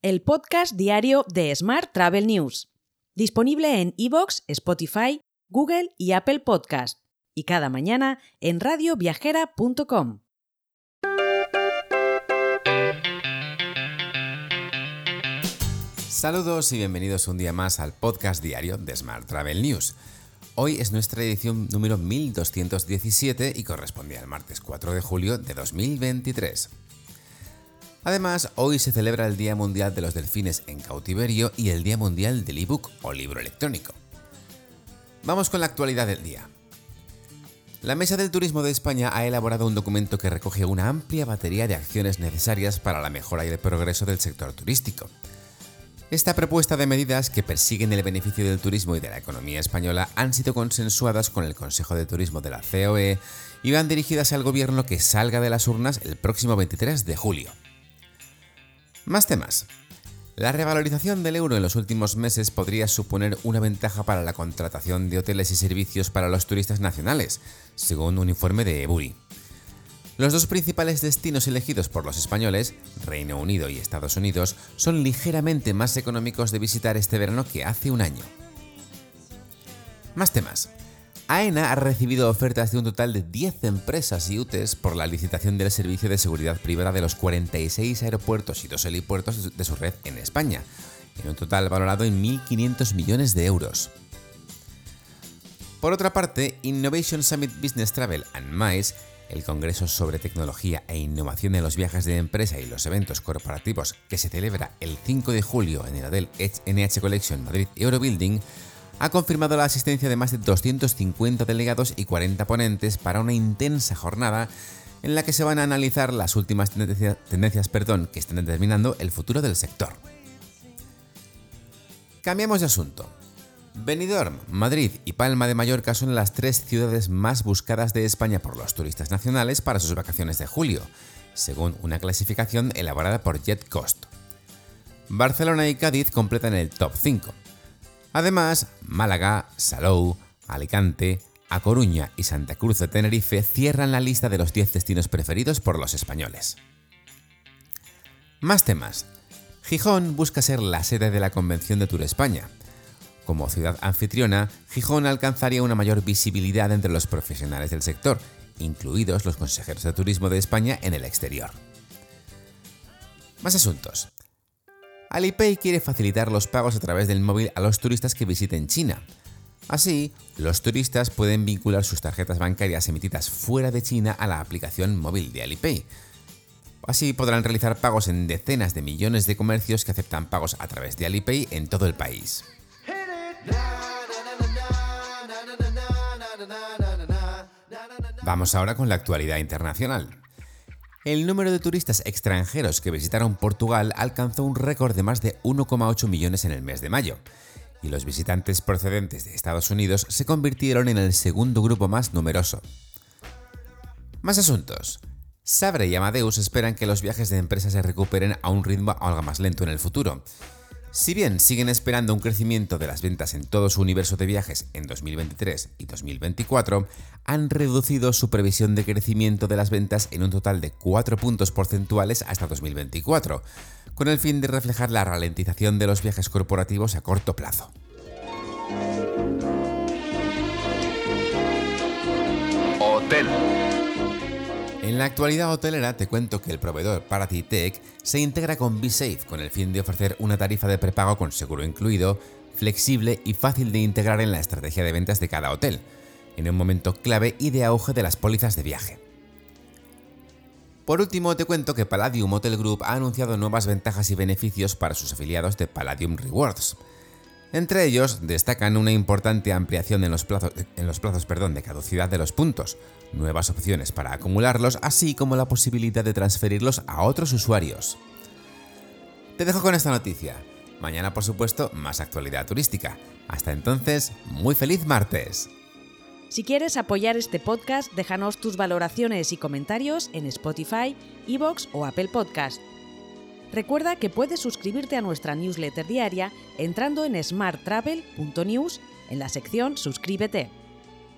el podcast diario de Smart Travel News, disponible en iVoox, Spotify, Google y Apple Podcast, y cada mañana en radioviajera.com. Saludos y bienvenidos un día más al podcast diario de Smart Travel News. Hoy es nuestra edición número 1217 y corresponde al martes 4 de julio de 2023. Además, hoy se celebra el Día Mundial de los Delfines en Cautiverio y el Día Mundial del ebook o libro electrónico. Vamos con la actualidad del día. La Mesa del Turismo de España ha elaborado un documento que recoge una amplia batería de acciones necesarias para la mejora y el progreso del sector turístico. Esta propuesta de medidas que persiguen el beneficio del turismo y de la economía española han sido consensuadas con el Consejo de Turismo de la COE y van dirigidas al gobierno que salga de las urnas el próximo 23 de julio. Más temas. La revalorización del euro en los últimos meses podría suponer una ventaja para la contratación de hoteles y servicios para los turistas nacionales, según un informe de EBURI. Los dos principales destinos elegidos por los españoles, Reino Unido y Estados Unidos, son ligeramente más económicos de visitar este verano que hace un año. Más temas. AENA ha recibido ofertas de un total de 10 empresas y UTES por la licitación del servicio de seguridad privada de los 46 aeropuertos y dos helipuertos de su red en España, en un total valorado en 1.500 millones de euros. Por otra parte, Innovation Summit Business Travel and MICE el Congreso sobre Tecnología e Innovación en los Viajes de Empresa y los Eventos Corporativos que se celebra el 5 de julio en el Hotel NH Collection Madrid Eurobuilding, ha confirmado la asistencia de más de 250 delegados y 40 ponentes para una intensa jornada en la que se van a analizar las últimas tendencias, perdón, que están determinando el futuro del sector. Cambiamos de asunto. Benidorm, Madrid y Palma de Mallorca son las tres ciudades más buscadas de España por los turistas nacionales para sus vacaciones de julio, según una clasificación elaborada por JetCost. Barcelona y Cádiz completan el top 5. Además, Málaga, Salou, Alicante, A Coruña y Santa Cruz de Tenerife cierran la lista de los 10 destinos preferidos por los españoles. Más temas. Gijón busca ser la sede de la Convención de Tour España. Como ciudad anfitriona, Gijón alcanzaría una mayor visibilidad entre los profesionales del sector, incluidos los consejeros de turismo de España en el exterior. Más asuntos. Alipay quiere facilitar los pagos a través del móvil a los turistas que visiten China. Así, los turistas pueden vincular sus tarjetas bancarias emitidas fuera de China a la aplicación móvil de Alipay. Así podrán realizar pagos en decenas de millones de comercios que aceptan pagos a través de Alipay en todo el país. Vamos ahora con la actualidad internacional. El número de turistas extranjeros que visitaron Portugal alcanzó un récord de más de 1,8 millones en el mes de mayo, y los visitantes procedentes de Estados Unidos se convirtieron en el segundo grupo más numeroso. Más asuntos. Sabre y Amadeus esperan que los viajes de empresas se recuperen a un ritmo algo más lento en el futuro, si bien siguen esperando un crecimiento de las ventas en todo su universo de viajes en 2023 y 2024, han reducido su previsión de crecimiento de las ventas en un total de 4 puntos porcentuales hasta 2024, con el fin de reflejar la ralentización de los viajes corporativos a corto plazo. Hotel. En la actualidad hotelera te cuento que el proveedor Paratitech se integra con BeSafe con el fin de ofrecer una tarifa de prepago con seguro incluido, flexible y fácil de integrar en la estrategia de ventas de cada hotel, en un momento clave y de auge de las pólizas de viaje. Por último, te cuento que Palladium Hotel Group ha anunciado nuevas ventajas y beneficios para sus afiliados de Palladium Rewards. Entre ellos destacan una importante ampliación en los plazos, de caducidad de los puntos, nuevas opciones para acumularlos, así como la posibilidad de transferirlos a otros usuarios. Te dejo con esta noticia. Mañana, por supuesto, más actualidad turística. Hasta entonces, muy feliz martes. Si quieres apoyar este podcast, déjanos tus valoraciones y comentarios en Spotify, Evox o Apple Podcast. Recuerda que puedes suscribirte a nuestra newsletter diaria entrando en smarttravel.news en la sección Suscríbete.